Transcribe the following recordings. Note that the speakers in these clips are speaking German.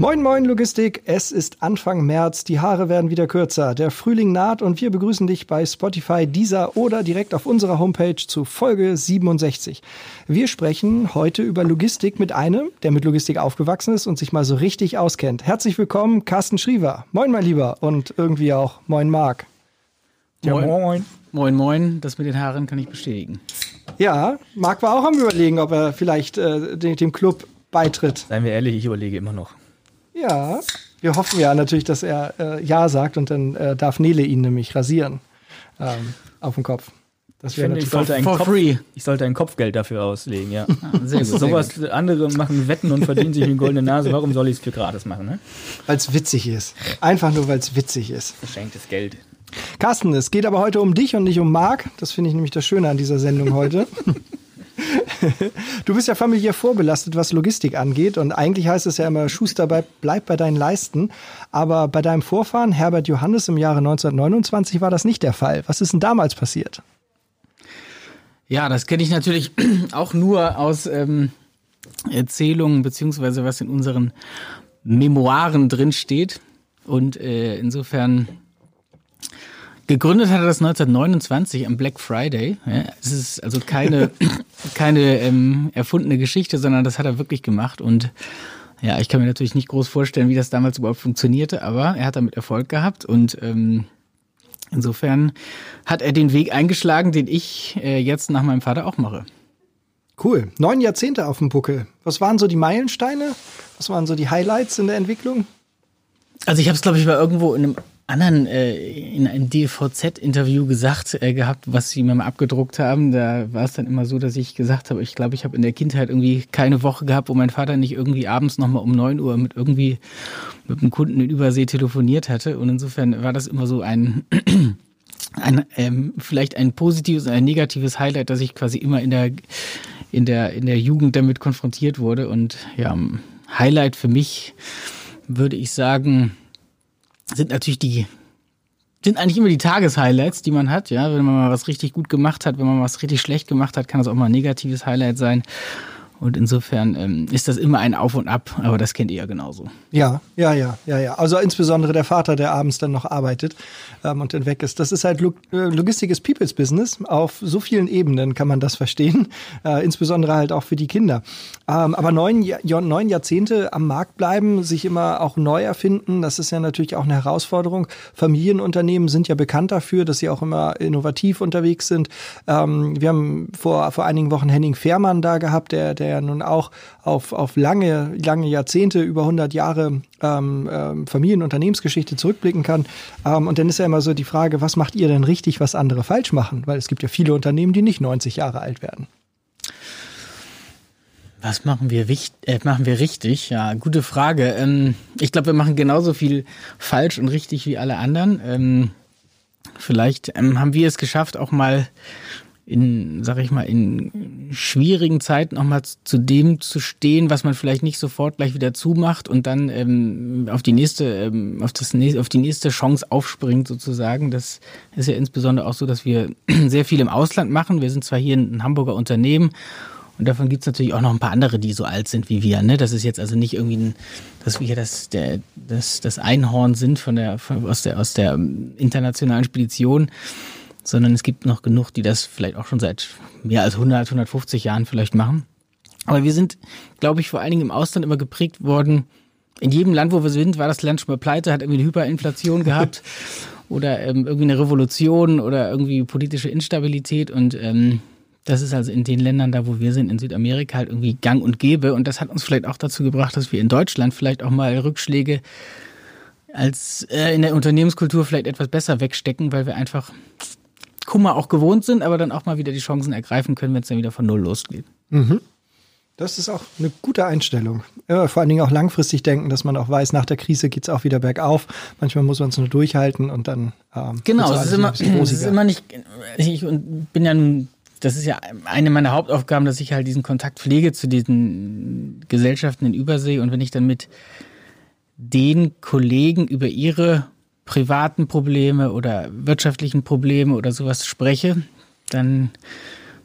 Moin Moin Logistik, es ist Anfang März, die Haare werden wieder kürzer, der Frühling naht und wir begrüßen dich bei Spotify, Deezer oder direkt auf unserer Homepage zu Folge 67. Wir sprechen heute über Logistik mit einem, der mit Logistik aufgewachsen ist und sich mal so richtig auskennt. Herzlich willkommen, Carsten Schriever. Moin mein Lieber und irgendwie auch Moin Marc. Ja, moin. moin. Moin moin, das mit den Haaren kann ich bestätigen. Ja, Marc war auch am überlegen, ob er vielleicht äh, dem Club beitritt. Seien wir ehrlich, ich überlege immer noch. Ja, wir hoffen ja natürlich, dass er äh, Ja sagt und dann äh, darf Nele ihn nämlich rasieren ähm, auf dem Kopf. Das wäre natürlich ich sollte ein Kopf, free. Ich sollte ein Kopfgeld dafür auslegen, ja. Ah, sehr gut. Sowas andere machen Wetten und verdienen sich eine goldene Nase. Warum soll ich es für gratis machen, ne? Weil es witzig ist. Einfach nur, weil es witzig ist. Verschenktes Geld. Carsten, es geht aber heute um dich und nicht um Marc. Das finde ich nämlich das Schöne an dieser Sendung heute. du bist ja familiär vorbelastet, was Logistik angeht. Und eigentlich heißt es ja immer, Schuster, bleib bei deinen Leisten. Aber bei deinem Vorfahren, Herbert Johannes, im Jahre 1929 war das nicht der Fall. Was ist denn damals passiert? Ja, das kenne ich natürlich auch nur aus ähm, Erzählungen, beziehungsweise was in unseren Memoiren drin steht. Und äh, insofern Gegründet hat er das 1929 am Black Friday. Ja, es ist also keine, keine ähm, erfundene Geschichte, sondern das hat er wirklich gemacht. Und ja, ich kann mir natürlich nicht groß vorstellen, wie das damals überhaupt funktionierte, aber er hat damit Erfolg gehabt und ähm, insofern hat er den Weg eingeschlagen, den ich äh, jetzt nach meinem Vater auch mache. Cool. Neun Jahrzehnte auf dem Buckel. Was waren so die Meilensteine? Was waren so die Highlights in der Entwicklung? Also ich habe es, glaube ich, mal irgendwo in einem anderen äh, in einem DVZ-Interview gesagt äh, gehabt, was sie mir mal abgedruckt haben. Da war es dann immer so, dass ich gesagt habe, ich glaube, ich habe in der Kindheit irgendwie keine Woche gehabt, wo mein Vater nicht irgendwie abends nochmal um neun Uhr mit irgendwie mit einem Kunden in Übersee telefoniert hatte. Und insofern war das immer so ein ein, ähm, vielleicht ein positives ein negatives Highlight, dass ich quasi immer in der, in der, in der Jugend damit konfrontiert wurde. Und ja, Highlight für mich würde ich sagen, sind natürlich die sind eigentlich immer die Tageshighlights, die man hat, ja. Wenn man mal was richtig gut gemacht hat, wenn man was richtig schlecht gemacht hat, kann das auch mal ein negatives Highlight sein. Und insofern ähm, ist das immer ein Auf und Ab, aber das kennt ihr ja genauso. Ja, ja, ja, ja, ja. Also insbesondere der Vater, der abends dann noch arbeitet ähm, und dann weg ist. Das ist halt Log äh, Logistik ist People's Business. Auf so vielen Ebenen kann man das verstehen. Äh, insbesondere halt auch für die Kinder. Ähm, aber neun, neun Jahrzehnte am Markt bleiben, sich immer auch neu erfinden, das ist ja natürlich auch eine Herausforderung. Familienunternehmen sind ja bekannt dafür, dass sie auch immer innovativ unterwegs sind. Ähm, wir haben vor, vor einigen Wochen Henning Fehrmann da gehabt, der, der ja nun auch auf, auf lange, lange Jahrzehnte, über 100 Jahre ähm, ähm, Familienunternehmensgeschichte zurückblicken kann. Ähm, und dann ist ja immer so die Frage, was macht ihr denn richtig, was andere falsch machen? Weil es gibt ja viele Unternehmen, die nicht 90 Jahre alt werden. Was machen wir, äh, machen wir richtig? Ja, gute Frage. Ähm, ich glaube, wir machen genauso viel falsch und richtig wie alle anderen. Ähm, vielleicht ähm, haben wir es geschafft, auch mal in, sag ich mal, in schwierigen Zeiten auch mal zu dem zu stehen, was man vielleicht nicht sofort gleich wieder zumacht und dann ähm, auf die nächste, ähm, auf das auf die nächste Chance aufspringt sozusagen. Das ist ja insbesondere auch so, dass wir sehr viel im Ausland machen. Wir sind zwar hier ein Hamburger Unternehmen und davon gibt's natürlich auch noch ein paar andere, die so alt sind wie wir. Ne? Das ist jetzt also nicht irgendwie, ein, dass wir hier das, der, das, das Einhorn sind von der, von, aus der, aus der internationalen Spedition sondern es gibt noch genug, die das vielleicht auch schon seit mehr als 100, 150 Jahren vielleicht machen. Aber wir sind, glaube ich, vor allen Dingen im Ausland immer geprägt worden. In jedem Land, wo wir sind, war das Land schon mal pleite, hat irgendwie eine Hyperinflation gehabt oder ähm, irgendwie eine Revolution oder irgendwie politische Instabilität und ähm, das ist also in den Ländern da, wo wir sind, in Südamerika halt irgendwie gang und gäbe. Und das hat uns vielleicht auch dazu gebracht, dass wir in Deutschland vielleicht auch mal Rückschläge als äh, in der Unternehmenskultur vielleicht etwas besser wegstecken, weil wir einfach Kummer auch gewohnt sind, aber dann auch mal wieder die Chancen ergreifen können, wenn es dann wieder von Null losgeht. Mhm. Das ist auch eine gute Einstellung. Ja, vor allen Dingen auch langfristig denken, dass man auch weiß, nach der Krise geht es auch wieder bergauf. Manchmal muss man es nur durchhalten und dann. Ähm, genau, es ist, immer, es ist immer nicht. Ich bin ja nun das ist ja eine meiner Hauptaufgaben, dass ich halt diesen Kontakt pflege zu diesen Gesellschaften in Übersee. Und wenn ich dann mit den Kollegen über ihre privaten Probleme oder wirtschaftlichen Probleme oder sowas spreche, dann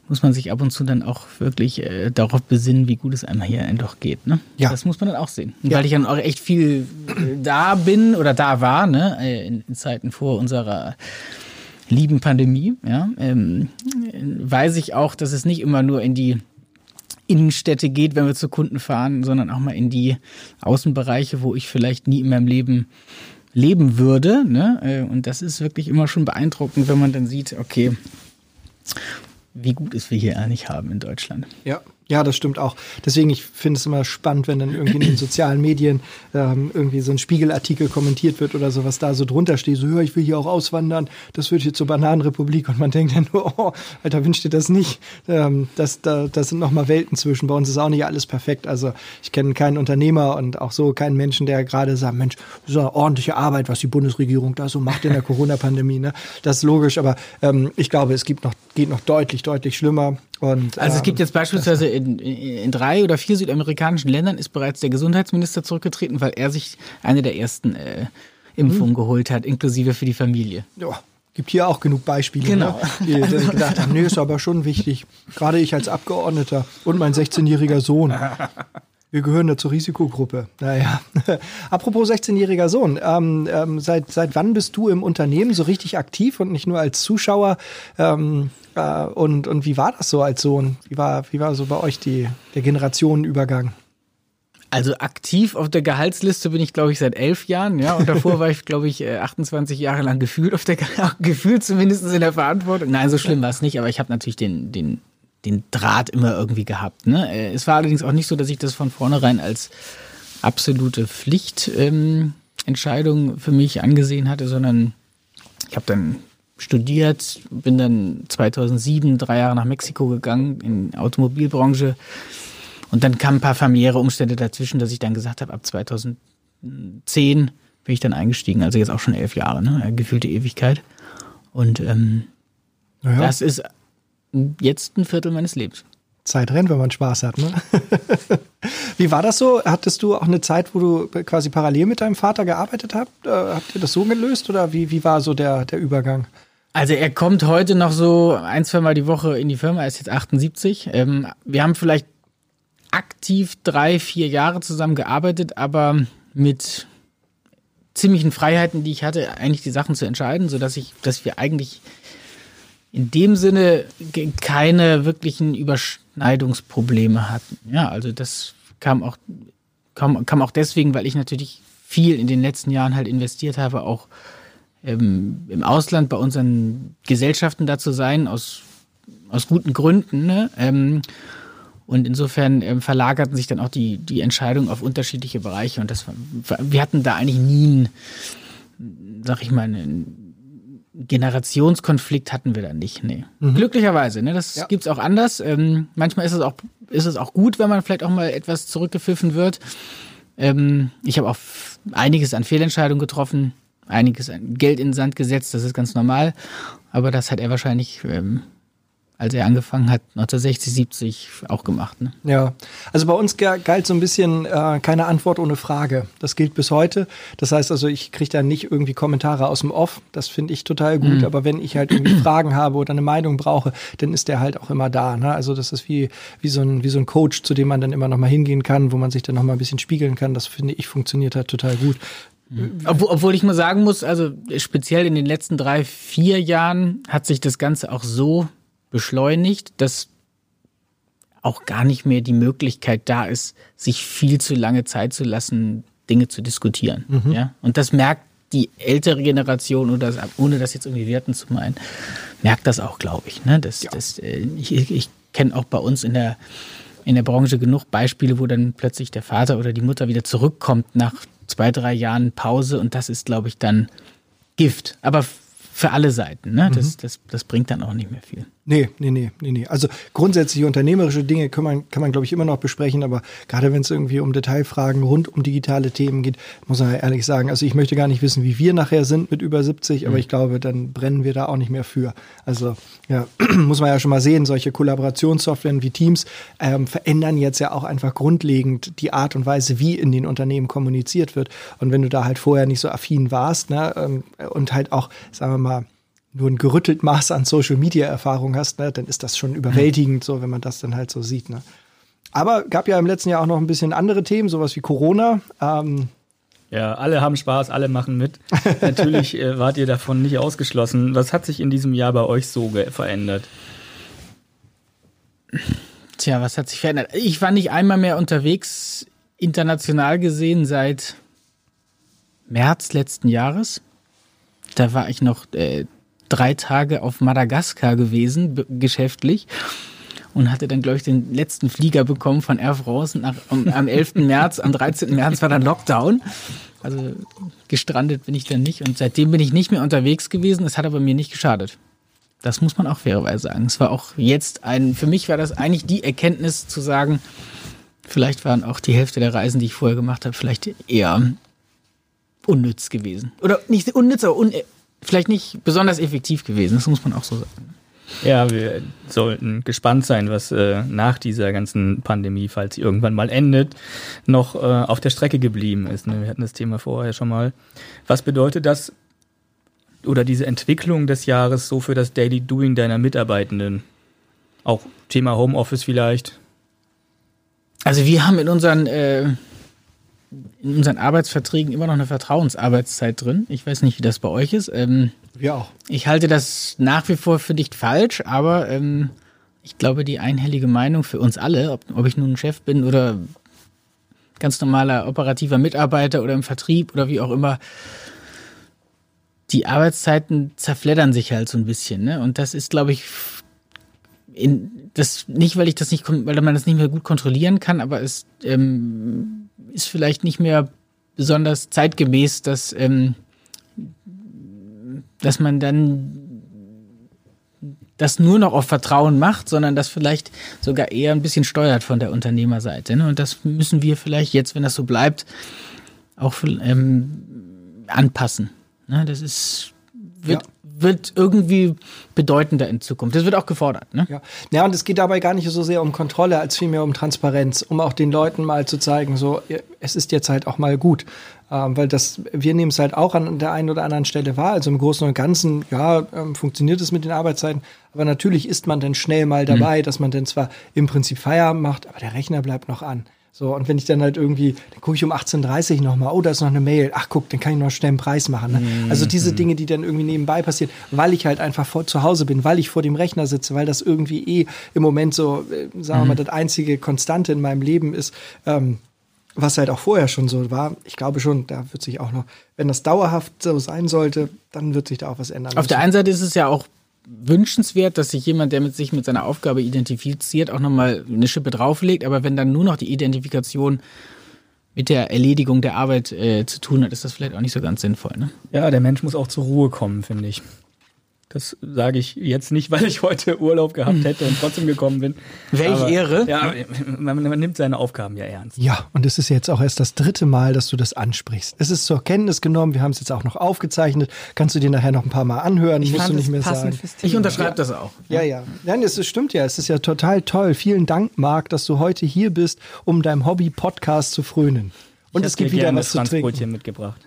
muss man sich ab und zu dann auch wirklich äh, darauf besinnen, wie gut es einem hier doch geht. Ne? Ja. Das muss man dann auch sehen. Ja. Weil ich dann auch echt viel äh, da bin oder da war, ne? äh, in, in Zeiten vor unserer lieben Pandemie, ja, ähm, äh, weiß ich auch, dass es nicht immer nur in die Innenstädte geht, wenn wir zu Kunden fahren, sondern auch mal in die Außenbereiche, wo ich vielleicht nie in meinem Leben leben würde. Ne? Äh, Und das ist wirklich immer schon beeindruckend, wenn man dann sieht, okay, wie gut es wir hier eigentlich haben in Deutschland. Ja, ja, das stimmt auch. Deswegen, ich finde es immer spannend, wenn dann irgendwie in den sozialen Medien ähm, irgendwie so ein Spiegelartikel kommentiert wird oder so, was da so drunter steht, so, ja, ich will hier auch auswandern, das wird hier zur Bananenrepublik und man denkt dann nur, oh, Alter, wünscht dir das nicht. Ähm, das, da, das sind nochmal Welten zwischen. Bei uns ist auch nicht alles perfekt. Also ich kenne keinen Unternehmer und auch so keinen Menschen, der gerade sagt, Mensch, ist eine ordentliche Arbeit, was die Bundesregierung da so macht in der Corona-Pandemie. Ne? Das ist logisch, aber ähm, ich glaube, es gibt noch, geht noch deutlich, deutlich schlimmer. Und, Also es ähm, gibt jetzt beispielsweise in, in, drei oder vier südamerikanischen Ländern ist bereits der Gesundheitsminister zurückgetreten, weil er sich eine der ersten äh, Impfungen geholt hat, inklusive für die Familie. Ja, gibt hier auch genug Beispiele, Genau. ne? die, die gedacht haben, nee, ist aber schon wichtig. Gerade ich als Abgeordneter und mein 16-jähriger Sohn. Wir gehören da zur Risikogruppe. Naja. Apropos 16-jähriger Sohn, ähm, ähm, seit, seit wann bist du im Unternehmen so richtig aktiv und nicht nur als Zuschauer? Ähm, äh, und, und wie war das so als Sohn? Wie war, wie war so bei euch die, der Generationenübergang? Also aktiv auf der Gehaltsliste bin ich, glaube ich, seit elf Jahren, ja. Und davor war ich, glaube ich, äh, 28 Jahre lang gefühlt auf der Ge- gefühlt zumindest in der Verantwortung. Nein, so schlimm war es nicht, aber ich habe natürlich den, den, den Draht immer irgendwie gehabt. Ne? Äh, Es war allerdings auch nicht so, dass ich das von vornherein als absolute Pflichtentscheidung ähm, für mich angesehen hatte, sondern ich habe dann studiert, bin dann 2007 drei Jahre nach Mexiko gegangen in die Automobilbranche und dann kamen ein paar familiäre Umstände dazwischen, dass ich dann gesagt habe, ab 2010 bin ich dann eingestiegen, also jetzt auch schon elf Jahre, ne? gefühlte Ewigkeit. Und ähm, Naja, das ist jetzt ein Viertel meines Lebens. Zeit rennt, wenn man Spaß hat. Ne? Wie war das so? Hattest du auch eine Zeit, wo du quasi parallel mit deinem Vater gearbeitet habt? Äh, habt ihr das so gelöst oder wie, wie war so der, der Übergang? Also er kommt heute noch so ein, zwei Mal die Woche in die Firma, er ist jetzt 78. Ähm, wir haben vielleicht aktiv drei, vier Jahre zusammen gearbeitet, aber mit ziemlichen Freiheiten, die ich hatte, eigentlich die Sachen zu entscheiden, sodass ich, dass wir eigentlich in dem Sinne keine wirklichen Überschneidungsprobleme hatten. Ja, also das kam auch, kam, kam auch deswegen, weil ich natürlich viel in den letzten Jahren halt investiert habe, auch ähm, im Ausland bei unseren Gesellschaften da zu sein, aus, aus guten Gründen. Ne? Ähm, und insofern ähm, verlagerten sich dann auch die, die Entscheidungen auf unterschiedliche Bereiche. Und das war, wir hatten da eigentlich nie einen, sag ich mal, einen Generationskonflikt hatten wir da nicht. Nee. Glücklicherweise, ne? Das Ja. gibt's auch anders. Ähm, manchmal ist es auch, ist es auch gut, wenn man vielleicht auch mal etwas zurückgepfiffen wird. Ähm, ich habe auch einiges an Fehlentscheidungen getroffen, einiges an Geld in den Sand gesetzt, das ist ganz normal. Aber das hat er wahrscheinlich, ähm, als er angefangen hat, 1960, 70 auch gemacht. Ne? Ja, also bei uns ga- galt so ein bisschen äh, keine Antwort ohne Frage. Das gilt bis heute. Das heißt also, ich kriege da nicht irgendwie Kommentare aus dem Off. Das finde ich total gut. Aber wenn ich halt irgendwie Fragen habe oder eine Meinung brauche, dann ist der halt auch immer da. Ne? Also das ist wie, wie, so ein, wie so ein Coach, zu dem man dann immer noch mal hingehen kann, wo man sich dann noch mal ein bisschen spiegeln kann. Das finde ich funktioniert halt total gut. Obwohl, obwohl ich mal sagen muss, also speziell in den letzten drei, vier Jahren hat sich das Ganze auch so beschleunigt, dass auch gar nicht mehr die Möglichkeit da ist, sich viel zu lange Zeit zu lassen, Dinge zu diskutieren. Ja? Und das merkt die ältere Generation, oder ohne das jetzt irgendwie werten zu meinen, merkt das auch, glaube ich. Ne? Das, das, äh, ich ich kenne auch bei uns in der, in der Branche genug Beispiele, wo dann plötzlich der Vater oder die Mutter wieder zurückkommt nach zwei, drei Jahren Pause und das ist, glaube ich, dann Gift. Aber für alle Seiten. Ne? Das, das, das bringt dann auch nicht mehr viel. Nee, nee, nee, nee, nee. Also grundsätzlich unternehmerische Dinge kann man, kann man glaube ich, immer noch besprechen, aber gerade wenn es irgendwie um Detailfragen rund um digitale Themen geht, muss man ja ehrlich sagen, also ich möchte gar nicht wissen, wie wir nachher sind mit über 70, aber ich glaube, dann brennen wir da auch nicht mehr für. Also ja, muss man ja schon mal sehen, solche Kollaborationssoftwaren wie Teams ähm, verändern jetzt ja auch einfach grundlegend die Art und Weise, wie in den Unternehmen kommuniziert wird. Und wenn du da halt vorher nicht so affin warst, ne, ähm, und halt auch, sagen wir mal, nur ein gerüttelt Maß an Social Media Erfahrung hast, ne, dann ist das schon überwältigend, so wenn man das dann halt so sieht. Ne. Aber gab ja im letzten Jahr auch noch ein bisschen andere Themen, sowas wie Corona. Ähm, ja, alle haben Spaß, alle machen mit. Natürlich äh, wart ihr davon nicht ausgeschlossen. Was hat sich in diesem Jahr bei euch so verändert? Tja, was hat sich verändert? Ich war nicht einmal mehr unterwegs, international gesehen, seit März letzten Jahres. Da war ich noch äh, drei Tage auf Madagaskar gewesen, geschäftlich. Und hatte dann, glaube ich, den letzten Flieger bekommen von Air France nach, um, am 11. März. Am 13. März war dann Lockdown. Also gestrandet bin ich dann nicht. Und seitdem bin ich nicht mehr unterwegs gewesen. Es hat aber mir nicht geschadet. Das muss man auch fairerweise sagen. Es war auch jetzt ein, für mich war das eigentlich die Erkenntnis zu sagen, vielleicht waren auch die Hälfte der Reisen, die ich vorher gemacht habe, vielleicht eher unnütz gewesen. Oder nicht unnütz, aber un vielleicht nicht besonders effektiv gewesen. Das muss man auch so sagen. Ja, wir sollten gespannt sein, was äh, nach dieser ganzen Pandemie, falls sie irgendwann mal endet, noch äh, auf der Strecke geblieben ist. Ne? Wir hatten das Thema vorher schon mal. Was bedeutet das oder diese Entwicklung des Jahres so für das Daily Doing deiner Mitarbeitenden? Auch Thema Homeoffice vielleicht? Also wir haben in unseren äh, in unseren Arbeitsverträgen immer noch eine Vertrauensarbeitszeit drin. Ich weiß nicht, wie das bei euch ist. Ähm, wir auch. Ich halte das nach wie vor für nicht falsch, aber ähm, ich glaube, die einhellige Meinung für uns alle, ob, ob ich nun ein Chef bin oder ganz normaler operativer Mitarbeiter oder im Vertrieb oder wie auch immer, die Arbeitszeiten zerfleddern sich halt so ein bisschen. Ne? Und das ist, glaube ich, in, das nicht, weil ich das nicht, weil man das nicht mehr gut kontrollieren kann, aber es ähm, ist vielleicht nicht mehr besonders zeitgemäß, dass, ähm, dass man dann das nur noch auf Vertrauen macht, sondern das vielleicht sogar eher ein bisschen steuert von der Unternehmerseite. Ne? Und das müssen wir vielleicht jetzt, wenn das so bleibt, auch ähm, anpassen. Ne? Das ist wird, ja wird irgendwie bedeutender in Zukunft. Das wird auch gefordert. Ne? Ja. ja, und es geht dabei gar nicht so sehr um Kontrolle, als vielmehr um Transparenz, um auch den Leuten mal zu zeigen, so, es ist jetzt halt auch mal gut. Ähm, weil das, wir nehmen es halt auch an der einen oder anderen Stelle wahr. Also im Großen und Ganzen, ja, ähm, funktioniert es mit den Arbeitszeiten. Aber natürlich ist man dann schnell mal dabei, mhm. dass man dann zwar im Prinzip Feierabend macht, aber der Rechner bleibt noch an. So, und wenn ich dann halt irgendwie, dann gucke ich um 18.30 Uhr nochmal, oh, da ist noch eine Mail, ach guck, dann kann ich noch schnell einen Preis machen. Ne? Mhm. Also diese Dinge, die dann irgendwie nebenbei passieren, weil ich halt einfach vor, zu Hause bin, weil ich vor dem Rechner sitze, weil das irgendwie eh im Moment so, äh, sagen wir mal, mhm. das einzige Konstante in meinem Leben ist, ähm, was halt auch vorher schon so war. Ich glaube schon, da wird sich auch noch, wenn das dauerhaft so sein sollte, dann wird sich da auch was ändern. Auf der einen Seite ist es ja auch wünschenswert, dass sich jemand, der mit sich mit seiner Aufgabe identifiziert, auch nochmal eine Schippe drauflegt. Aber wenn dann nur noch die Identifikation mit der Erledigung der Arbeit äh, zu tun hat, ist das vielleicht auch nicht so ganz sinnvoll. Ne? Ja, der Mensch muss auch zur Ruhe kommen, finde ich. Das sage ich jetzt nicht, weil ich heute Urlaub gehabt hätte und trotzdem gekommen bin. Welche Ehre? Ja, man, man, nimmt seine Aufgaben ja ernst. Ja, und es ist jetzt auch erst das dritte Mal, dass du das ansprichst. Es ist zur Kenntnis genommen, wir haben es jetzt auch noch aufgezeichnet. Kannst du dir nachher noch ein paar Mal anhören, ich musst du nicht mehr sagen. Ich unterschreibe ja. das auch. Ja, ja. Nein, es stimmt ja, es ist ja total toll. Vielen Dank, Marc, dass du heute hier bist, um deinem Hobby-Podcast zu frönen. Und ich es gibt wieder was zu trinken. mitgebracht.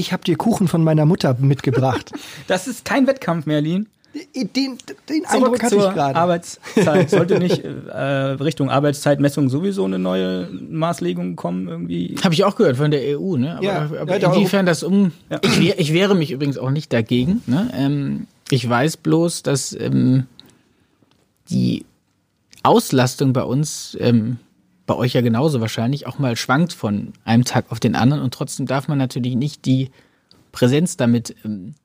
Ich habe dir Kuchen von meiner Mutter mitgebracht. Das ist kein Wettkampf, Merlin. Den, den Eindruck hatte ich gerade. Arbeitszeit. Sollte nicht äh, Richtung Arbeitszeitmessung sowieso eine neue Maßlegung kommen irgendwie? Habe ich auch gehört von der EU, ne? Aber, ja, aber ja, inwiefern das um. Ja. Ich, ich, wehre mich übrigens auch nicht dagegen. Ne? Ähm, ich weiß bloß, dass ähm, die Auslastung bei uns ähm, bei euch ja genauso wahrscheinlich, auch mal schwankt von einem Tag auf den anderen. Und trotzdem darf man natürlich nicht die Präsenz damit ähm,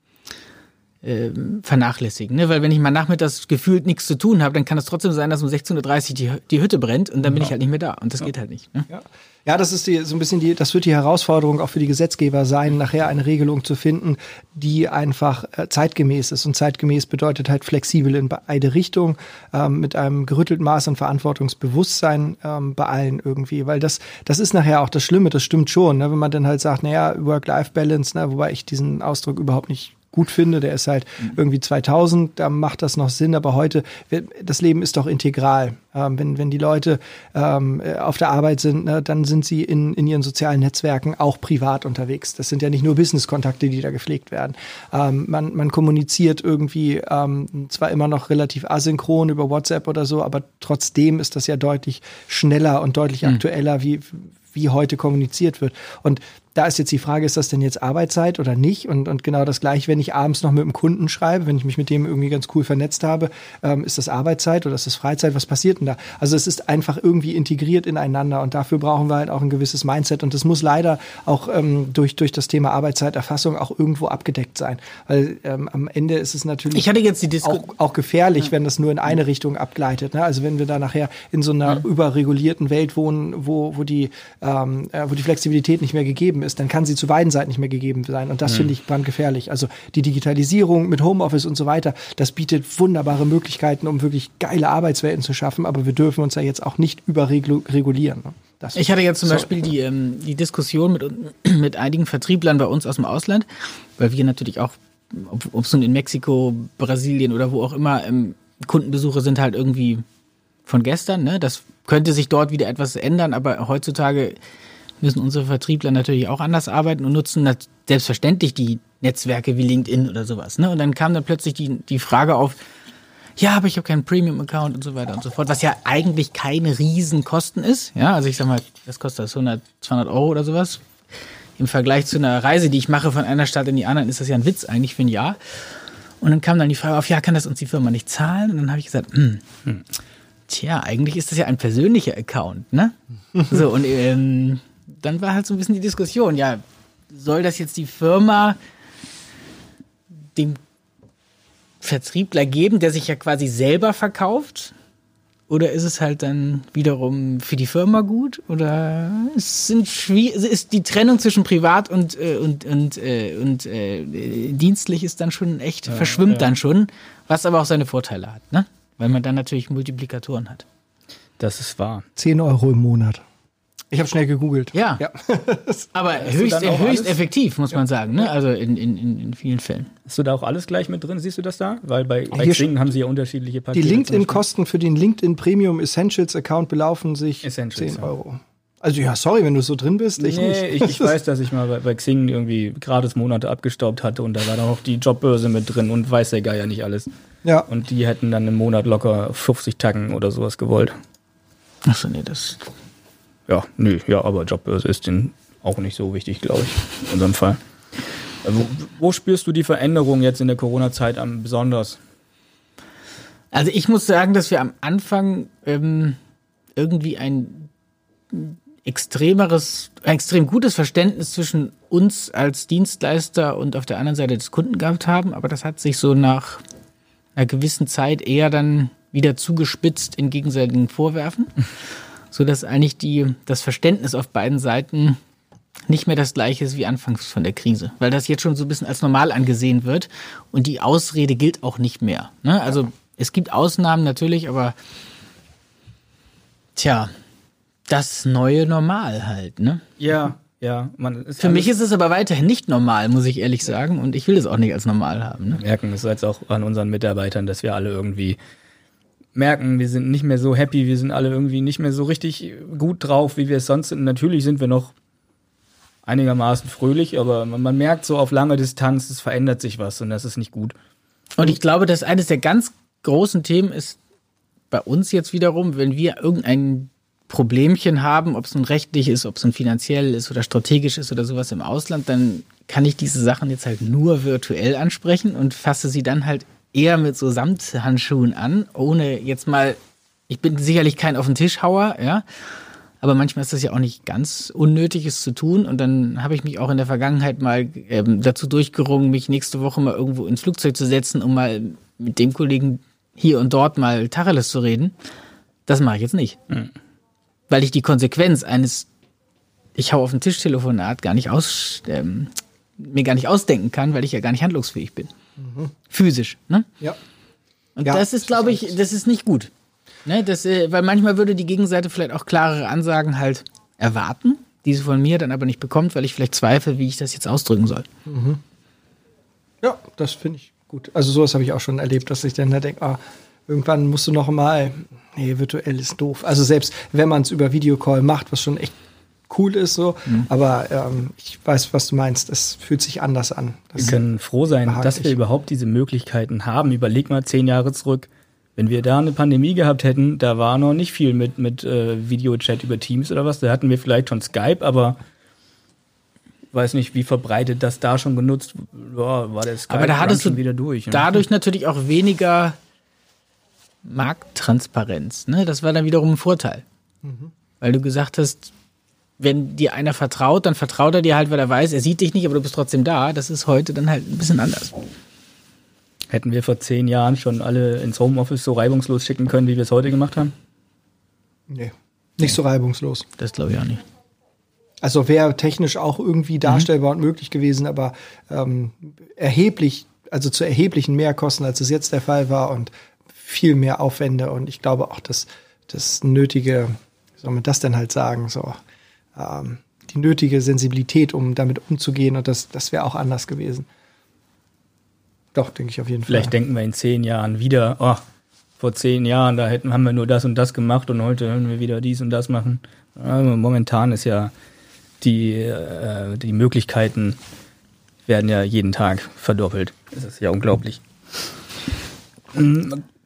äh, vernachlässigen. Ne? Weil wenn ich mal nachmittags gefühlt nichts zu tun habe, dann kann es trotzdem sein, dass um 16.30 Uhr die, die Hütte brennt und dann bin ja. ich halt nicht mehr da. Und das ja. geht halt nicht. Ne? Ja. ja, das ist die, so ein bisschen die, das wird die Herausforderung auch für die Gesetzgeber sein, nachher eine Regelung zu finden, die einfach äh, zeitgemäß ist. Und zeitgemäß bedeutet halt flexibel in beide Richtungen, ähm, mit einem gerüttelten Maß an Verantwortungsbewusstsein ähm, bei allen irgendwie. Weil das, das ist nachher auch das Schlimme, das stimmt schon, ne? wenn man dann halt sagt, naja, Work-Life-Balance, ne? wobei ich diesen Ausdruck überhaupt nicht gut finde. Der ist halt irgendwie 2000, da macht das noch Sinn, aber heute, das Leben ist doch integral. Ähm, wenn, wenn die Leute ähm, auf der Arbeit sind, ne, dann sind sie in, in ihren sozialen Netzwerken auch privat unterwegs. Das sind ja nicht nur Business-Kontakte, die da gepflegt werden. Ähm, man, man kommuniziert irgendwie ähm, zwar immer noch relativ asynchron über WhatsApp oder so, aber trotzdem ist das ja deutlich schneller und deutlich mhm. aktueller, wie, wie heute kommuniziert wird. Und da ist jetzt die Frage, ist das denn jetzt Arbeitszeit oder nicht? Und, und genau das gleiche, wenn ich abends noch mit einem Kunden schreibe, wenn ich mich mit dem irgendwie ganz cool vernetzt habe, ähm, ist das Arbeitszeit oder ist das Freizeit? Was passiert denn da? Also es ist einfach irgendwie integriert ineinander und dafür brauchen wir halt auch ein gewisses Mindset und das muss leider auch ähm, durch, durch das Thema Arbeitszeiterfassung auch irgendwo abgedeckt sein. Weil ähm, am Ende ist es natürlich ich hatte jetzt die Disku auch, auch gefährlich, ja. wenn das nur in eine Richtung abgleitet. Ne? Also wenn wir da nachher in so einer ja. überregulierten Welt wohnen, wo, wo, die, ähm, äh, wo die Flexibilität nicht mehr gegeben ist, dann kann sie zu beiden Seiten nicht mehr gegeben sein. Und das mhm. finde ich brandgefährlich. Also die Digitalisierung mit Homeoffice und so weiter, das bietet wunderbare Möglichkeiten, um wirklich geile Arbeitswelten zu schaffen. Aber wir dürfen uns ja jetzt auch nicht überregulieren. Ne? Das ich hatte jetzt zum. Beispiel die, ähm, die Diskussion mit, mit einigen Vertrieblern bei uns aus dem Ausland, weil wir natürlich auch, ob es nun in Mexiko, Brasilien oder wo auch immer, ähm, Kundenbesuche sind halt irgendwie von gestern. Ne? Das könnte sich dort wieder etwas ändern, aber heutzutage müssen unsere Vertriebler natürlich auch anders arbeiten und nutzen selbstverständlich die Netzwerke wie LinkedIn oder sowas. Ne? Und dann kam dann plötzlich die, die Frage auf, ja, aber ich habe keinen Premium-Account und so weiter und so fort, was ja eigentlich keine Riesenkosten ist. Ja, also ich sag mal, das kostet das 100, 200 Euro oder sowas. Im Vergleich zu einer Reise, die ich mache von einer Stadt in die andere, ist das ja ein Witz eigentlich für ein Jahr. Und dann kam dann die Frage auf, ja, kann das uns die Firma nicht zahlen? Und dann habe ich gesagt, hm, hm, tja, eigentlich ist das ja ein persönlicher Account, ne? So, und ähm, dann war halt so ein bisschen die Diskussion, ja, soll das jetzt die Firma dem Vertriebler geben, der sich ja quasi selber verkauft? Oder ist es halt dann wiederum für die Firma gut? Oder sind ist die Trennung zwischen privat und, äh, und, und, äh, und äh, dienstlich ist dann schon echt, ja, verschwimmt ja. dann schon, was aber auch seine Vorteile hat, ne? Weil man dann natürlich Multiplikatoren hat. Das ist wahr. 10 Euro im Monat. Ich habe schnell gegoogelt. Ja. ja. Aber höchst, höchst effektiv, muss ja. man sagen. Ne? Also in, in, in vielen Fällen. Hast du da auch alles gleich mit drin? Siehst du das da? Weil bei, bei Xing haben sie ja unterschiedliche Pakete. Die LinkedIn-Kosten für den LinkedIn Premium Essentials Account belaufen sich Essentials, 10 Euro. Ja. Also ja, sorry, wenn du so drin bist. Ich, nee, nicht. Ich, ich weiß, dass ich mal bei, bei Xing irgendwie gratis Monate abgestaubt hatte und da war dann auch die Jobbörse mit drin und weiß der Geier nicht alles. Ja. Und die hätten dann im Monat locker 50 Tacken oder sowas gewollt. Achso, nee, das ja, nö, ja, aber Jobbörse ist den auch nicht so wichtig, glaube ich, in unserem Fall. Wo, wo spürst du die Veränderung jetzt in der Corona-Zeit am besonders? Also ich muss sagen, dass wir am Anfang ähm, irgendwie ein extremeres, ein extrem gutes Verständnis zwischen uns als Dienstleister und auf der anderen Seite des Kunden gehabt haben, aber das hat sich so nach einer gewissen Zeit eher dann wieder zugespitzt in gegenseitigen Vorwerfen so dass eigentlich die, das Verständnis auf beiden Seiten nicht mehr das gleiche ist wie anfangs von der Krise, weil das jetzt schon so ein bisschen als normal angesehen wird und die Ausrede gilt auch nicht mehr. Ne? Also es gibt Ausnahmen natürlich, aber tja, das neue Normal halt, ne? Ja, ja. Für mich ist es aber weiterhin nicht normal, muss ich ehrlich sagen, und ich will es auch nicht als normal haben. Ne? Wir merken es jetzt auch an unseren Mitarbeitern, dass wir alle irgendwie merken, wir sind nicht mehr so happy, wir sind alle irgendwie nicht mehr so richtig gut drauf, wie wir es sonst sind. Natürlich sind wir noch einigermaßen fröhlich, aber man, man merkt so auf lange Distanz, es verändert sich was und das ist nicht gut. Und ich glaube, dass eines der ganz großen Themen ist bei uns jetzt wiederum, wenn wir irgendein Problemchen haben, ob es nun rechtlich ist, ob es nun finanziell ist oder strategisch ist oder sowas im Ausland, dann kann ich diese Sachen jetzt halt nur virtuell ansprechen und fasse sie dann halt eher mit so Samthandschuhen an, ohne jetzt mal, ich bin sicherlich kein auf den Tischhauer, ja. Aber manchmal ist das ja auch nicht ganz unnötig, es zu tun. Und dann habe ich mich auch in der Vergangenheit mal ähm, dazu durchgerungen, mich nächste Woche mal irgendwo ins Flugzeug zu setzen, um mal mit dem Kollegen hier und dort mal Tacheles zu reden. Das mache ich jetzt nicht. Mhm. Weil ich die Konsequenz eines ich hau auf den Tisch Telefonat gar nicht aus, ähm, mir gar nicht ausdenken kann, weil ich ja gar nicht handlungsfähig bin. Mhm. Physisch, ne? Ja. Und ja, das ist, glaube ich, das ist nicht gut. Ne? Das, äh, weil manchmal würde die Gegenseite vielleicht auch klarere Ansagen halt erwarten, die sie von mir dann aber nicht bekommt, weil ich vielleicht zweifle, wie ich das jetzt ausdrücken soll. Mhm. Ja, das finde ich gut. Also sowas habe ich auch schon erlebt, dass ich dann da denke, ah, irgendwann musst du noch mal, nee, virtuell ist doof. Also selbst wenn man es über Videocall macht, was schon echt cool ist so, mhm. aber ähm, ich weiß, was du meinst. Es fühlt sich anders an. Das wir können froh sein, dass wir überhaupt diese Möglichkeiten haben. Überleg mal zehn Jahre zurück. Wenn wir da eine Pandemie gehabt hätten, da war noch nicht viel mit, mit äh, Videochat über Teams oder was. Da hatten wir vielleicht schon Skype, aber weiß nicht, wie verbreitet das da schon genutzt ja, war. Der Skype aber da hattest du wieder durch. Ne? Dadurch natürlich auch weniger Markttransparenz. Ne? Das war dann wiederum ein Vorteil. Mhm. Weil du gesagt hast, wenn dir einer vertraut, dann vertraut er dir halt, weil er weiß, er sieht dich nicht, aber du bist trotzdem da. Das ist heute dann halt ein bisschen anders. Hätten wir vor zehn Jahren schon alle ins Homeoffice so reibungslos schicken können, wie wir es heute gemacht haben? Nee, nicht so reibungslos. Das glaube ich auch nicht. Also wäre technisch auch irgendwie darstellbar mhm. und möglich gewesen, aber ähm, erheblich, also zu erheblichen Mehrkosten, als es jetzt der Fall war und viel mehr Aufwände. Und ich glaube auch, dass das nötige, wie soll man das denn halt sagen, so ähm, die nötige Sensibilität, um damit umzugehen. Und das, das wäre auch anders gewesen. Doch, denke ich auf jeden Fall. Vielleicht denken wir in zehn Jahren wieder, oh, vor zehn Jahren, da hätten, haben wir nur das und das gemacht und heute hören wir wieder dies und das machen. Also momentan ist ja die, äh, die Möglichkeiten werden ja jeden Tag verdoppelt. Das ist ja unglaublich.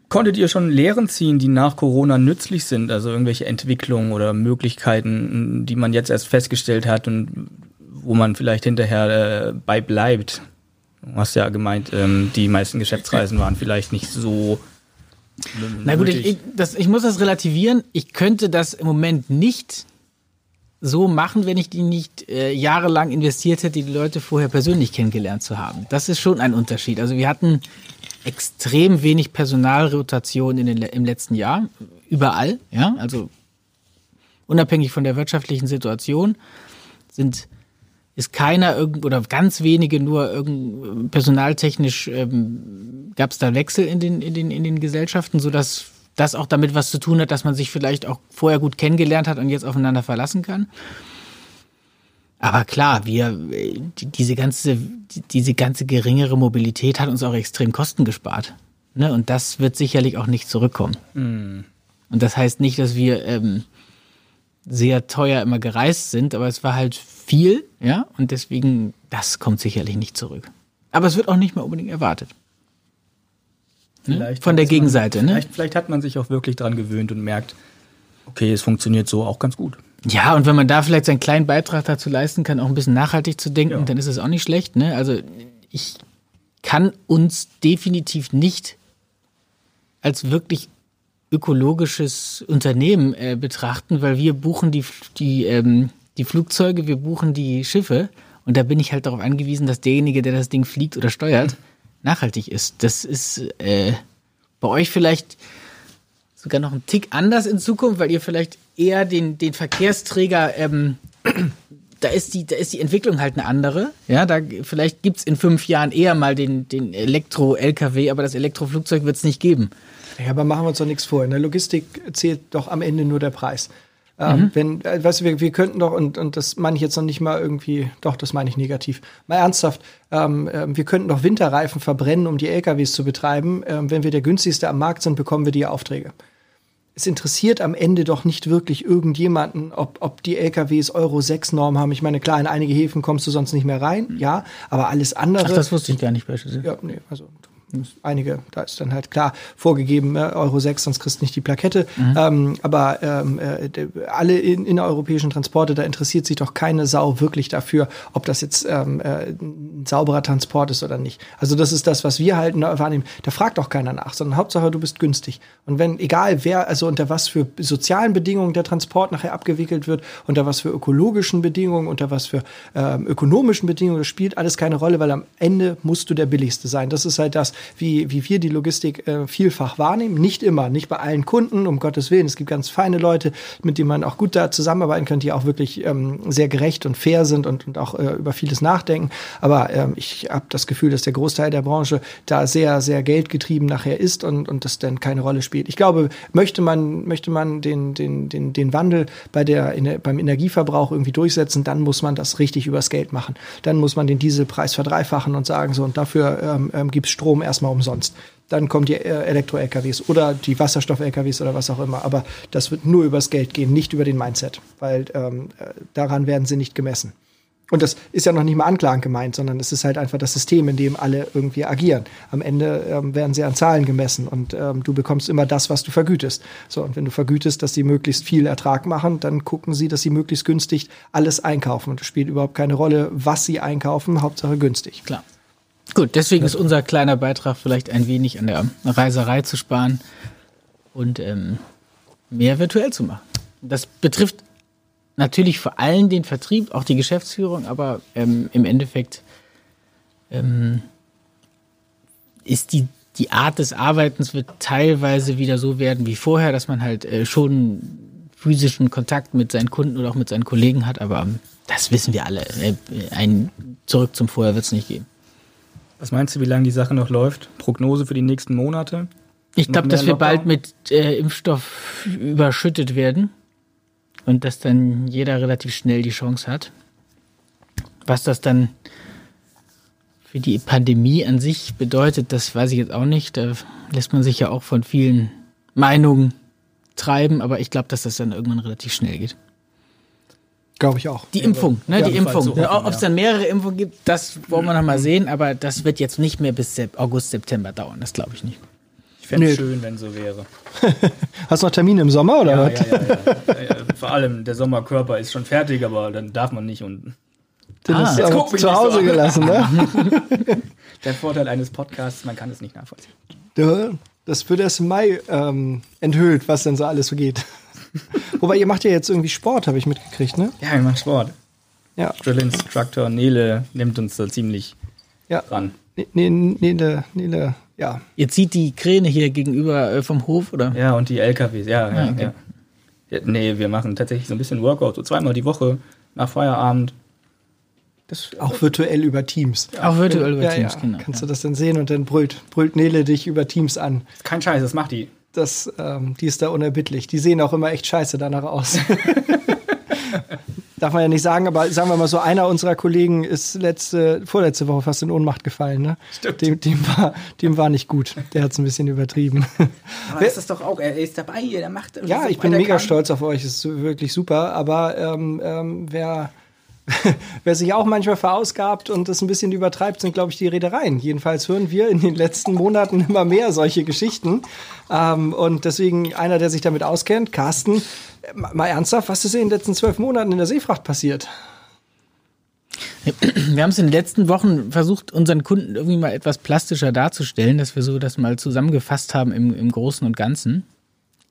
Konntet ihr schon Lehren ziehen, die nach Corona nützlich sind? Also irgendwelche Entwicklungen oder Möglichkeiten, die man jetzt erst festgestellt hat und wo man vielleicht hinterher äh, bei bleibt? Du hast ja gemeint, ähm, die meisten Geschäftsreisen waren vielleicht nicht so. Na gut, ich, das, ich muss das relativieren. Ich könnte das im Moment nicht so machen, wenn ich die nicht äh, jahrelang investiert hätte, die Leute vorher persönlich kennengelernt zu haben. Das ist schon ein Unterschied. Also wir hatten extrem wenig Personalrotation in den, im letzten Jahr, überall, ja, also unabhängig von der wirtschaftlichen Situation sind ist keiner irgend oder ganz wenige nur irgend personaltechnisch ähm, gab es da Wechsel in den in den in den Gesellschaften, so dass das auch damit was zu tun hat, dass man sich vielleicht auch vorher gut kennengelernt hat und jetzt aufeinander verlassen kann. Aber klar, wir, diese ganze, diese ganze geringere Mobilität hat uns auch extrem Kosten gespart. Ne? Und das wird sicherlich auch nicht zurückkommen. Mm. Und das heißt nicht, dass wir ähm, sehr teuer immer gereist sind, aber es war halt viel, ja, und deswegen, das kommt sicherlich nicht zurück. Aber es wird auch nicht mehr unbedingt erwartet. Ne? Von der Gegenseite, man, ne? Vielleicht, vielleicht hat man sich auch wirklich dran gewöhnt und merkt, okay, es funktioniert so auch ganz gut. Ja, und wenn man da vielleicht seinen kleinen Beitrag dazu leisten kann, auch ein bisschen nachhaltig zu denken, ja. dann ist es auch nicht schlecht. Ne? Also ich kann uns definitiv nicht als wirklich ökologisches Unternehmen äh, betrachten, weil wir buchen die, die, ähm, die Flugzeuge, wir buchen die Schiffe und da bin ich halt darauf angewiesen, dass derjenige, der das Ding fliegt oder steuert, nachhaltig ist. Das ist äh, bei euch vielleicht sogar noch ein Tick anders in Zukunft, weil ihr vielleicht eher den, den Verkehrsträger, ähm, da ist die, da ist die Entwicklung halt eine andere. Ja, da vielleicht gibt's in fünf Jahren eher mal den, den Elektro-LKW, aber das Elektroflugzeug wird's nicht geben. Ja, aber machen wir uns doch nichts vor. In der Logistik zählt doch am Ende nur der Preis. Ähm, mhm. Wenn, äh, weißt du, wir, wir könnten doch, und, und das meine ich jetzt noch nicht mal irgendwie, doch, das meine ich negativ. Mal ernsthaft, ähm, äh, wir könnten doch Winterreifen verbrennen, um die LKWs zu betreiben. Ähm, wenn wir der günstigste am Markt sind, bekommen wir die Aufträge es interessiert am Ende doch nicht wirklich irgendjemanden, ob, ob die LKWs Euro 6 Norm haben. Ich meine, klar, in einige Häfen kommst du sonst nicht mehr rein, mhm. ja, aber alles andere. Ach, das wusste ich gar nicht beispielsweise. Ja, nee, also einige, da ist dann halt klar vorgegeben, äh, Euro 6, sonst kriegst du nicht die Plakette. Mhm. Ähm, aber ähm, äh, alle in, innereuropäischen Transporte, da interessiert sich doch keine Sau wirklich dafür, ob das jetzt ähm, äh, ein sauberer Transport ist oder nicht. Also das ist das, was wir halt wahrnehmen. Da fragt auch keiner nach, sondern Hauptsache, du bist günstig. Und wenn, egal wer, also unter was für sozialen Bedingungen der Transport nachher abgewickelt wird, unter was für ökologischen Bedingungen, unter was für ähm, ökonomischen Bedingungen, das spielt alles keine Rolle, weil am Ende musst du der billigste sein. Das ist halt das, wie, wie wir die Logistik äh, vielfach wahrnehmen. Nicht immer, nicht bei allen Kunden, um Gottes Willen. Es gibt ganz feine Leute, mit denen man auch gut da zusammenarbeiten könnte, die auch wirklich ähm, sehr gerecht und fair sind und, und auch äh, über vieles nachdenken. Aber ähm, ich habe das Gefühl, dass der Großteil der Branche da sehr, sehr geldgetrieben nachher ist und, und das dann keine Rolle spielt. Ich glaube, möchte man, möchte man den, den, den, den Wandel bei der, in, beim Energieverbrauch irgendwie durchsetzen, dann muss man das richtig übers Geld machen. Dann muss man den Dieselpreis verdreifachen und sagen so, und dafür ähm, ähm, gibt Strom erstmal umsonst dann kommen die äh, Elektro-LKWs oder die Wasserstoff-LKWs oder was auch immer. Aber das wird nur übers Geld gehen, nicht über den Mindset, weil ähm, äh, daran werden sie nicht gemessen. Und das ist ja noch nicht mal anklagend gemeint, sondern es ist halt einfach das System, in dem alle irgendwie agieren. Am Ende ähm, werden sie an Zahlen gemessen und ähm, du bekommst immer das, was du vergütest. So, und wenn du vergütest, dass sie möglichst viel Ertrag machen, dann gucken sie, dass sie möglichst günstig alles einkaufen. Und es spielt überhaupt keine Rolle, was sie einkaufen, Hauptsache günstig. Klar. Gut, deswegen ist unser kleiner Beitrag vielleicht ein wenig an der Reiserei zu sparen und ähm, mehr virtuell zu machen. Das betrifft natürlich vor allem den Vertrieb, auch die Geschäftsführung, aber ähm, im Endeffekt ähm, ist die, die Art des Arbeitens wird teilweise wieder so werden wie vorher, dass man halt äh, schon physischen Kontakt mit seinen Kunden oder auch mit seinen Kollegen hat, aber ähm, das wissen wir alle. Äh, ein Zurück zum Vorher wird es nicht geben. Was meinst du, wie lange die Sache noch läuft? Prognose für die nächsten Monate? Ich glaube, dass wir bald mit äh, Impfstoff überschüttet werden und dass dann jeder relativ schnell die Chance hat. Was das dann für die Pandemie an sich bedeutet, das weiß ich jetzt auch nicht. Da lässt man sich ja auch von vielen Meinungen treiben, aber ich glaube, dass das dann irgendwann relativ schnell geht. Glaube ich auch. Die Impfung, ne? Ja, die Impfung. So Ob es dann mehrere Impfungen gibt, das wollen wir noch mal sehen, aber das wird jetzt nicht mehr bis August, September dauern, das glaube ich nicht. Fände es schön, wenn so wäre. Hast du noch Termine im Sommer oder ja, was? Ja, ja, ja. Vor allem der Sommerkörper ist schon fertig, aber dann darf man nicht und. Den ah, ist aber zu Hause so gelassen, ne? der Vorteil eines Podcasts, man kann es nicht nachvollziehen. Das wird erst im Mai ähm, enthüllt, was denn so alles so geht. Wobei ihr macht ja jetzt irgendwie Sport, habe ich mitgekriegt, ne? Ja, wir machen Sport. Ja. Drill Instructor Nele nimmt uns da ziemlich ja. ran. Nele, Nele ja. Ihr zieht die Kräne hier gegenüber äh, vom Hof, oder? Ja, und die LKWs, ja. Ah, ja, okay. ja. Nee, wir machen tatsächlich so ein bisschen Workout, so zweimal die Woche nach Feierabend. Das auch virtuell über Teams. Ja. Auch virtuell über ja, Teams, ja. genau. Kannst du das dann sehen und dann brüllt, brüllt Nele dich über Teams an. Kein Scheiß, das macht die. Das, ähm, die ist da unerbittlich. Die sehen auch immer echt scheiße danach aus. darf man ja nicht sagen, aber sagen wir mal so, einer unserer Kollegen ist letzte, vorletzte Woche fast in Ohnmacht gefallen. Ne? Stimmt. Dem, dem, war, dem war nicht gut. Der hat es ein bisschen übertrieben. Aber ist das doch auch, er ist dabei, er macht. Ja, ich bin mega kann. stolz auf euch, ist wirklich super. Aber ähm, ähm, wer Wer sich auch manchmal verausgabt und das ein bisschen übertreibt, sind, glaube ich, die Reedereien. Jedenfalls hören wir in den letzten Monaten immer mehr solche Geschichten. Ähm, und deswegen einer, der sich damit auskennt, Carsten, mal ernsthaft, was ist in den letzten zwölf Monaten in der Seefracht passiert? Wir haben es in den letzten Wochen versucht, unseren Kunden irgendwie mal etwas plastischer darzustellen, dass wir so das mal zusammengefasst haben im, im Großen und Ganzen.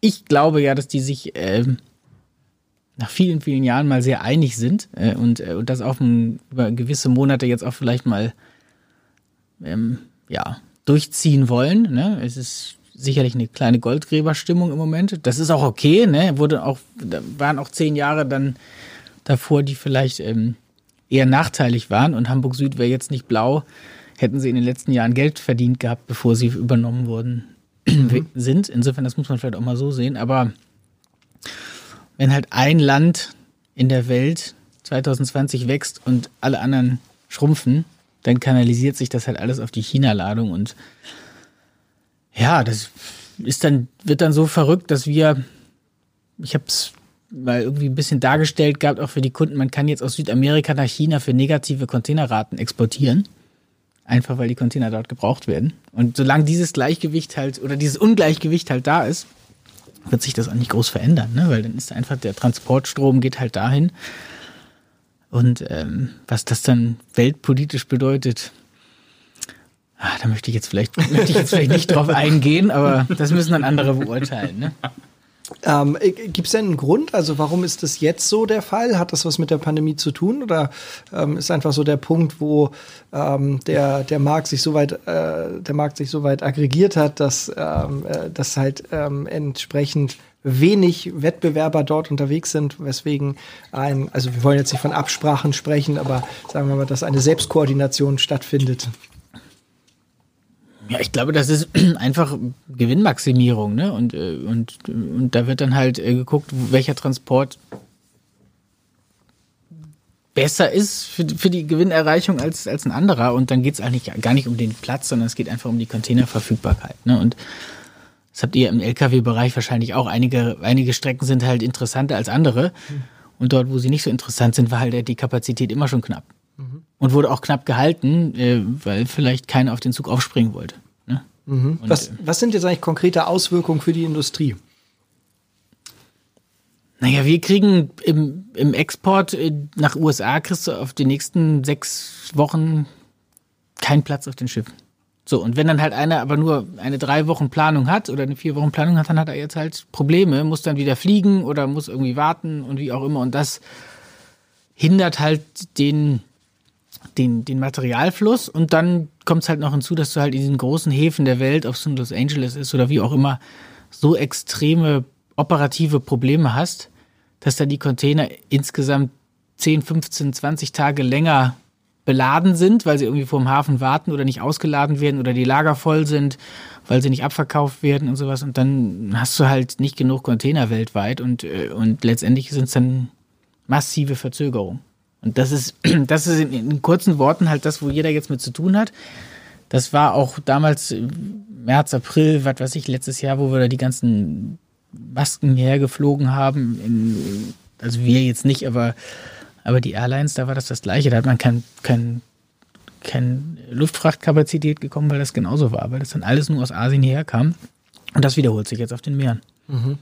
Ich glaube ja, dass die sich äh, nach vielen, vielen Jahren mal sehr einig sind äh, und, äh, und das auch ein, über gewisse Monate jetzt auch vielleicht mal ähm, ja, durchziehen wollen. Ne? Es ist sicherlich eine kleine Goldgräberstimmung im Moment. Das ist auch okay, ne? Wurde auch, da waren auch zehn Jahre dann davor, die vielleicht ähm, eher nachteilig waren und Hamburg Süd wäre jetzt nicht blau, hätten sie in den letzten Jahren Geld verdient gehabt, bevor sie übernommen worden mhm. sind. Insofern, das muss man vielleicht auch mal so sehen. Aber wenn halt ein Land in der Welt 2020 wächst und alle anderen schrumpfen, dann kanalisiert sich das halt alles auf die China-Ladung und ja, das ist dann, wird dann so verrückt, dass wir, ich habe es mal irgendwie ein bisschen dargestellt gehabt, auch für die Kunden, man kann jetzt aus Südamerika nach China für negative Containerraten exportieren. Einfach weil die Container dort gebraucht werden. Und solange dieses Gleichgewicht halt oder dieses Ungleichgewicht halt da ist, wird sich das auch nicht groß verändern, ne? weil dann ist einfach der Transportstrom geht halt dahin. Und ähm, was das dann weltpolitisch bedeutet, ah, da möchte ich jetzt vielleicht möchte ich jetzt vielleicht nicht drauf eingehen, aber das müssen dann andere beurteilen. Ne? Ähm, äh, Gibt es denn einen Grund? Also warum ist das jetzt so der Fall? Hat das was mit der Pandemie zu tun? Oder ähm, ist einfach so der Punkt, wo ähm, der, der Markt sich so weit, äh, der Markt sich so weit aggregiert hat, dass, ähm, äh, dass halt ähm, entsprechend wenig Wettbewerber dort unterwegs sind, weswegen ein, also wir wollen jetzt nicht von Absprachen sprechen, aber sagen wir mal, dass eine Selbstkoordination stattfindet. Ja, ich glaube, das ist einfach Gewinnmaximierung, ne? Und, äh, und, und da wird dann halt äh, geguckt, welcher Transport besser ist für, für die Gewinnerreichung als, als ein anderer. Und dann geht es eigentlich gar nicht um den Platz, sondern es geht einfach um die Containerverfügbarkeit. Ne? Und das habt ihr im Lkw-Bereich wahrscheinlich auch. Einige, einige Strecken sind halt interessanter als andere. Und dort, wo sie nicht so interessant sind, war halt die Kapazität immer schon knapp. Und wurde auch knapp gehalten, äh, weil vielleicht keiner auf den Zug aufspringen wollte. Ne? Mhm. Und, was, was sind jetzt eigentlich konkrete Auswirkungen für die Industrie? Naja, wir kriegen im, im Export äh, nach USA kriegst du auf die nächsten sechs Wochen keinen Platz auf den Schiffen. So, und wenn dann halt einer aber nur eine drei Wochen Planung hat oder eine vier Wochen Planung hat, dann hat er jetzt halt Probleme, muss dann wieder fliegen oder muss irgendwie warten und wie auch immer. Und das hindert halt den, den, den Materialfluss. Und dann kommt es halt noch hinzu, dass du halt in diesen großen Häfen der Welt, ob es in Los Angeles ist oder wie auch immer, so extreme operative Probleme hast, dass da die Container insgesamt 10, 15, 20 Tage länger beladen sind, weil sie irgendwie vor dem Hafen warten oder nicht ausgeladen werden oder die Lager voll sind, weil sie nicht abverkauft werden und sowas. Und dann hast du halt nicht genug Container weltweit und, äh, und letztendlich sind es dann massive Verzögerungen. Und das ist, das ist in, in, kurzen Worten halt das, wo jeder jetzt mit zu tun hat. Das war auch damals März, April, was weiß ich, letztes Jahr, wo wir da die ganzen Masken hergeflogen haben. In, also wir jetzt nicht, aber, aber die Airlines, da war das das Gleiche. Da hat man kein, kein, kein Luftfrachtkapazität gekommen, weil das genauso war, weil das dann alles nur aus Asien herkam. Und das wiederholt sich jetzt auf den Meeren. Mhm.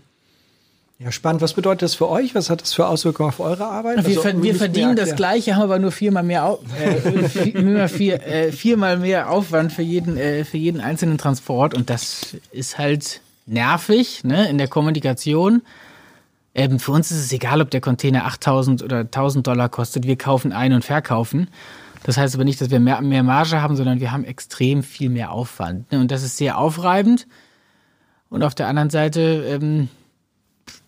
Ja, spannend. Was bedeutet das für euch? Was hat das für Auswirkungen auf eure Arbeit? Wir, also, wir verdienen das Gleiche, haben aber nur viermal mehr, äh, vier, vier, äh, viermal mehr Aufwand für jeden, äh, für jeden einzelnen Transport. Und das ist halt nervig ne, in der Kommunikation. Ähm, für uns ist es egal, ob der Container 8000 oder 1000 Dollar kostet. Wir kaufen ein und verkaufen. Das heißt aber nicht, dass wir mehr, mehr Marge haben, sondern wir haben extrem viel mehr Aufwand. Ne? Und das ist sehr aufreibend. Und auf der anderen Seite ähm,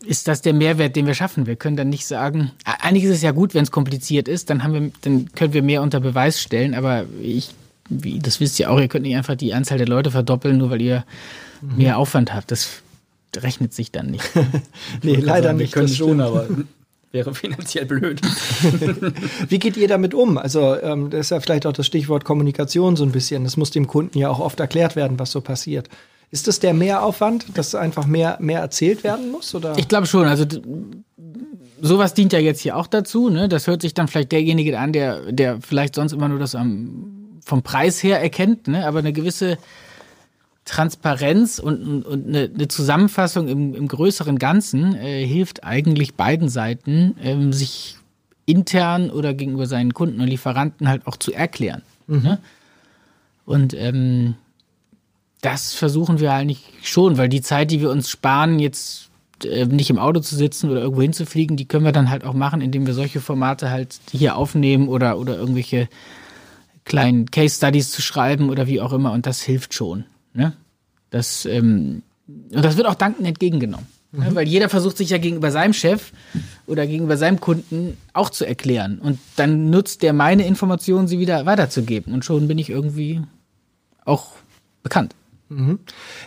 ist das der Mehrwert, den wir schaffen. Wir können dann nicht sagen, eigentlich ist es ja gut, wenn es kompliziert ist, dann haben wir, dann können wir mehr unter Beweis stellen, aber ich, wie, das wisst ihr auch, ihr könnt nicht einfach die Anzahl der Leute verdoppeln, nur weil ihr mhm. mehr Aufwand habt. Das rechnet sich dann nicht. nee, leider sagen, nicht. Wir können schon, aber wäre finanziell blöd. Wie geht ihr damit um? Also, ähm, das ist ja vielleicht auch das Stichwort Kommunikation so ein bisschen. Das muss dem Kunden ja auch oft erklärt werden, was so passiert. Ist das der Mehraufwand, dass einfach mehr, mehr erzählt werden muss? Oder? Ich glaube schon. Also sowas dient ja jetzt hier auch dazu. Ne? Das hört sich dann vielleicht derjenige an, der, der vielleicht sonst immer nur das am, vom Preis her erkennt, ne? aber eine gewisse Transparenz und, und eine, eine Zusammenfassung im, im größeren Ganzen äh, hilft eigentlich beiden Seiten, ähm, sich intern oder gegenüber seinen Kunden und Lieferanten halt auch zu erklären. Mhm. Ne? Und ähm, das versuchen wir eigentlich schon, weil die Zeit, die wir uns sparen, jetzt äh, nicht im Auto zu sitzen oder irgendwo hinzufliegen, die können wir dann halt auch machen, indem wir solche Formate halt hier aufnehmen oder, oder irgendwelche kleinen Case Studies zu schreiben oder wie auch immer. Und das hilft schon. Ne? Das, ähm, und das wird auch dankend entgegengenommen. Ne? Mhm. Ne? Weil jeder versucht sich ja gegenüber seinem Chef oder gegenüber seinem Kunden auch zu erklären. Und dann nutzt der meine Informationen, sie wieder weiterzugeben. Und schon bin ich irgendwie auch bekannt. Mhm.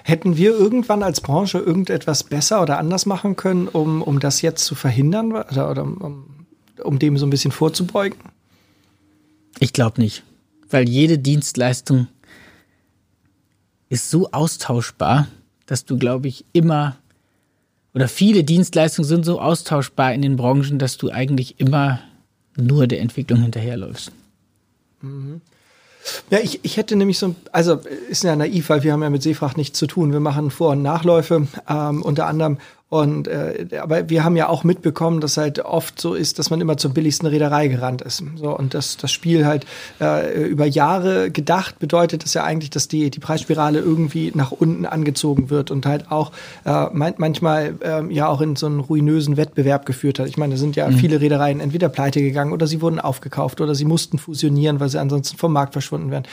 Hätten wir irgendwann als Branche irgendetwas besser oder anders machen können, um, um das jetzt zu verhindern oder, oder um, um dem so ein bisschen vorzubeugen? Ich glaube nicht, weil jede Dienstleistung ist so austauschbar, dass du, glaube ich, immer oder viele Dienstleistungen sind so austauschbar in den Branchen, dass du eigentlich immer nur der Entwicklung hinterherläufst. Mhm. Ja, ich, ich hätte nämlich so, also ist ja naiv, weil wir haben ja mit Seefracht nichts zu tun. Wir machen Vor- und Nachläufe ähm, unter anderem Und äh, aber wir haben ja auch mitbekommen, dass halt oft so ist, dass man immer zur billigsten Reederei gerannt ist. So und das das Spiel halt äh, über Jahre gedacht bedeutet das ja eigentlich, dass die die Preisspirale irgendwie nach unten angezogen wird und halt auch äh, manchmal äh, ja auch in so einen ruinösen Wettbewerb geführt hat. Ich meine, da sind ja mhm. viele Reedereien entweder pleite gegangen oder sie wurden aufgekauft oder sie mussten fusionieren, weil sie ansonsten vom Markt verschwunden wären.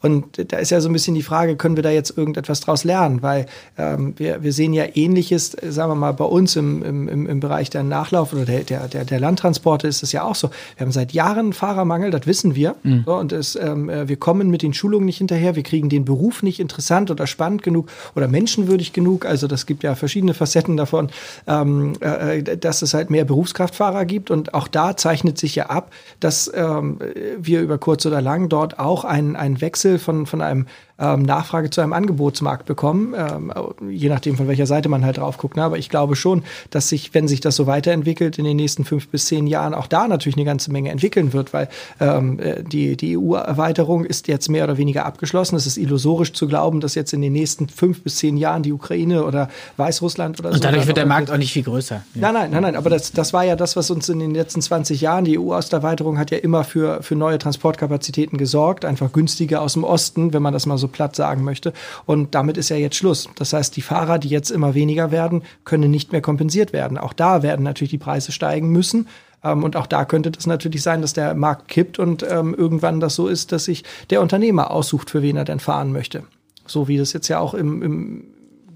Und da ist ja so ein bisschen die Frage, können wir da jetzt irgendetwas draus lernen? Weil ähm, wir, wir sehen ja Ähnliches, sagen wir mal, bei uns im, im, im Bereich der Nachlauf oder der, der, der Landtransporte ist es ja auch so. Wir haben seit Jahren Fahrermangel, das wissen wir. Mhm. So, und es, ähm, äh, wir kommen mit den Schulungen nicht hinterher, wir kriegen den Beruf nicht interessant oder spannend genug oder menschenwürdig genug. Also das gibt ja verschiedene Facetten davon, ähm, äh, dass es halt mehr Berufskraftfahrer gibt. Und auch da zeichnet sich ja ab, dass ähm, wir über kurz oder lang dort auch einen, einen Wechsel Wechsel von, von einem ähm, Nachfrage zu einem Angebotsmarkt bekommen, ähm, je nachdem von welcher Seite man halt drauf guckt. Ne? Aber ich glaube schon, dass sich, wenn sich das so weiterentwickelt, in den nächsten fünf bis zehn Jahren auch da natürlich eine ganze Menge entwickeln wird, weil ähm, äh, die, die EU-Erweiterung ist jetzt mehr oder weniger abgeschlossen. Es ist illusorisch zu glauben, dass jetzt in den nächsten fünf bis zehn Jahren die Ukraine oder Weißrussland oder so. Und dadurch wird der Markt auch nicht viel größer. Nein, nein, nein, nein. Aber das, das war ja das, was uns in den letzten 20 Jahren, die EU-Osterweiterung hat ja immer für, für neue Transportkapazitäten gesorgt, einfach günstiger aus dem Osten, wenn man das mal so platt sagen möchte. Und damit ist ja jetzt Schluss. Das heißt, die Fahrer, die jetzt immer weniger werden, können nicht mehr kompensiert werden. Auch da werden natürlich die Preise steigen müssen. Ähm, und auch da könnte das natürlich sein, dass der Markt kippt und ähm, irgendwann das so ist, dass sich der Unternehmer aussucht, für wen er denn fahren möchte. So wie das jetzt ja auch im, im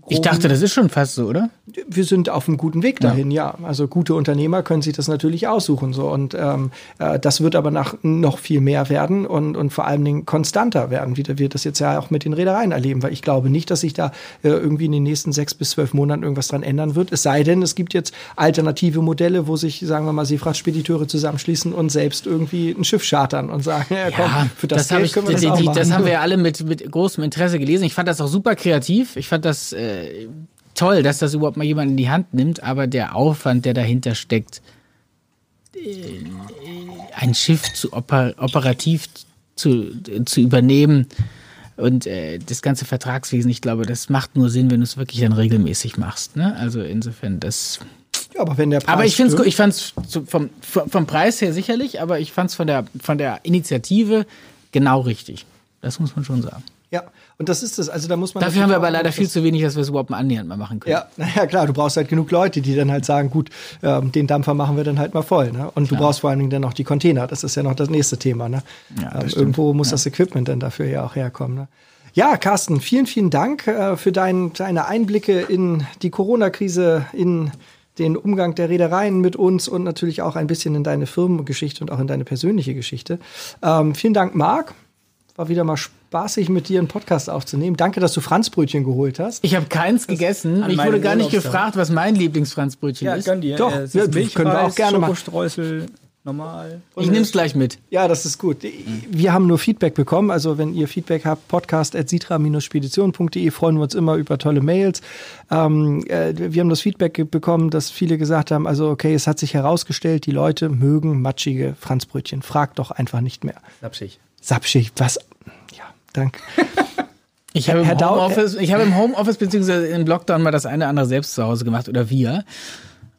ich dachte, das ist schon fast so, oder? Wir sind auf einem guten Weg dahin, ja. ja. Also gute Unternehmer können sich das natürlich aussuchen. So. Und ähm, äh, das wird aber nach noch viel mehr werden und, und vor allen Dingen konstanter werden, wie wir das jetzt ja auch mit den Reedereien erleben. Weil ich glaube nicht, dass sich da äh, irgendwie in den nächsten sechs bis zwölf Monaten irgendwas dran ändern wird. Es sei denn, es gibt jetzt alternative Modelle, wo sich, sagen wir mal, Seefrachtspediteure zusammenschließen und selbst irgendwie ein Schiff chartern und sagen, ja, komm, ja, für das, das Geld ich, können wir das, auch machen. Das haben wir ja alle mit, mit großem Interesse gelesen. Ich fand das auch super kreativ. Ich fand das äh, toll, dass das überhaupt mal jemand in die Hand nimmt, aber der Aufwand, der dahinter steckt, äh, ein Schiff zu oper operativ zu, zu übernehmen und äh, das ganze Vertragswesen, ich glaube, das macht nur Sinn, wenn du es wirklich dann regelmäßig machst. Ne? Also insofern, das. Ja, aber wenn der Preis aber ich finde ich fand es vom, vom Preis her sicherlich, aber ich fand es von der, von der Initiative genau richtig. Das muss man schon sagen. Ja, und das ist es. Also da muss man. Dafür haben wir aber leider viel zu wenig, dass wir es überhaupt mal annähernd mal machen können. Ja, naja, klar, du brauchst halt genug Leute, die dann halt sagen, gut, ähm, den Dampfer machen wir dann halt mal voll. Ne? Und du brauchst vor allen Dingen dann noch die Container. Das ist ja noch das nächste Thema. Ne? Ja, ähm, irgendwo muss ja. das Equipment dann dafür ja auch herkommen. Ne? Ja, Carsten, vielen, vielen Dank äh, für dein, deine Einblicke in die Corona-Krise, in den Umgang der Reedereien mit uns und natürlich auch ein bisschen in deine Firmengeschichte und auch in deine persönliche Geschichte. Ähm, vielen Dank, Marc. War wieder mal spaßig, mit dir einen Podcast aufzunehmen. Danke, dass du Franzbrötchen geholt hast. Ich habe keins das gegessen. Ich wurde gar nicht gefragt, was mein Lieblingsfranzbrötchen ja, ist. Gönn dir. Doch, äh, ja, können wir auch gerne machen. normal. ich nehme es gleich mit. Ja, das ist gut. Wir haben nur Feedback bekommen. Also wenn ihr Feedback habt, podcast.sitra-spedition.de freuen wir uns immer über tolle Mails. Ähm, äh, wir haben das Feedback bekommen, dass viele gesagt haben, also okay, es hat sich herausgestellt, die Leute mögen matschige Franzbrötchen. Fragt doch einfach nicht mehr. Sapschig. Sapschig, was? Ja, danke. Ich habe, im Homeoffice, ich habe im Homeoffice beziehungsweise im Lockdown mal das eine oder andere selbst zu Hause gemacht oder wir.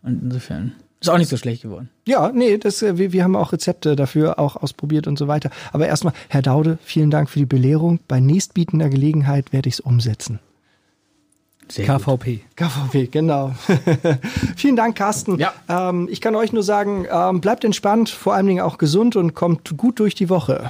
Und insofern ist auch nicht so schlecht geworden. Ja, nee, das, äh, wir, wir haben auch Rezepte dafür auch ausprobiert und so weiter. Aber erstmal, Herr Daude, vielen Dank für die Belehrung. Bei nächstbietender Gelegenheit werde ich es umsetzen. Sehr KVP. Gut. KVP, genau. Vielen Dank, Carsten. Ja. Ähm, ich kann euch nur sagen, ähm, bleibt entspannt, vor allen Dingen auch gesund und kommt gut durch die Woche.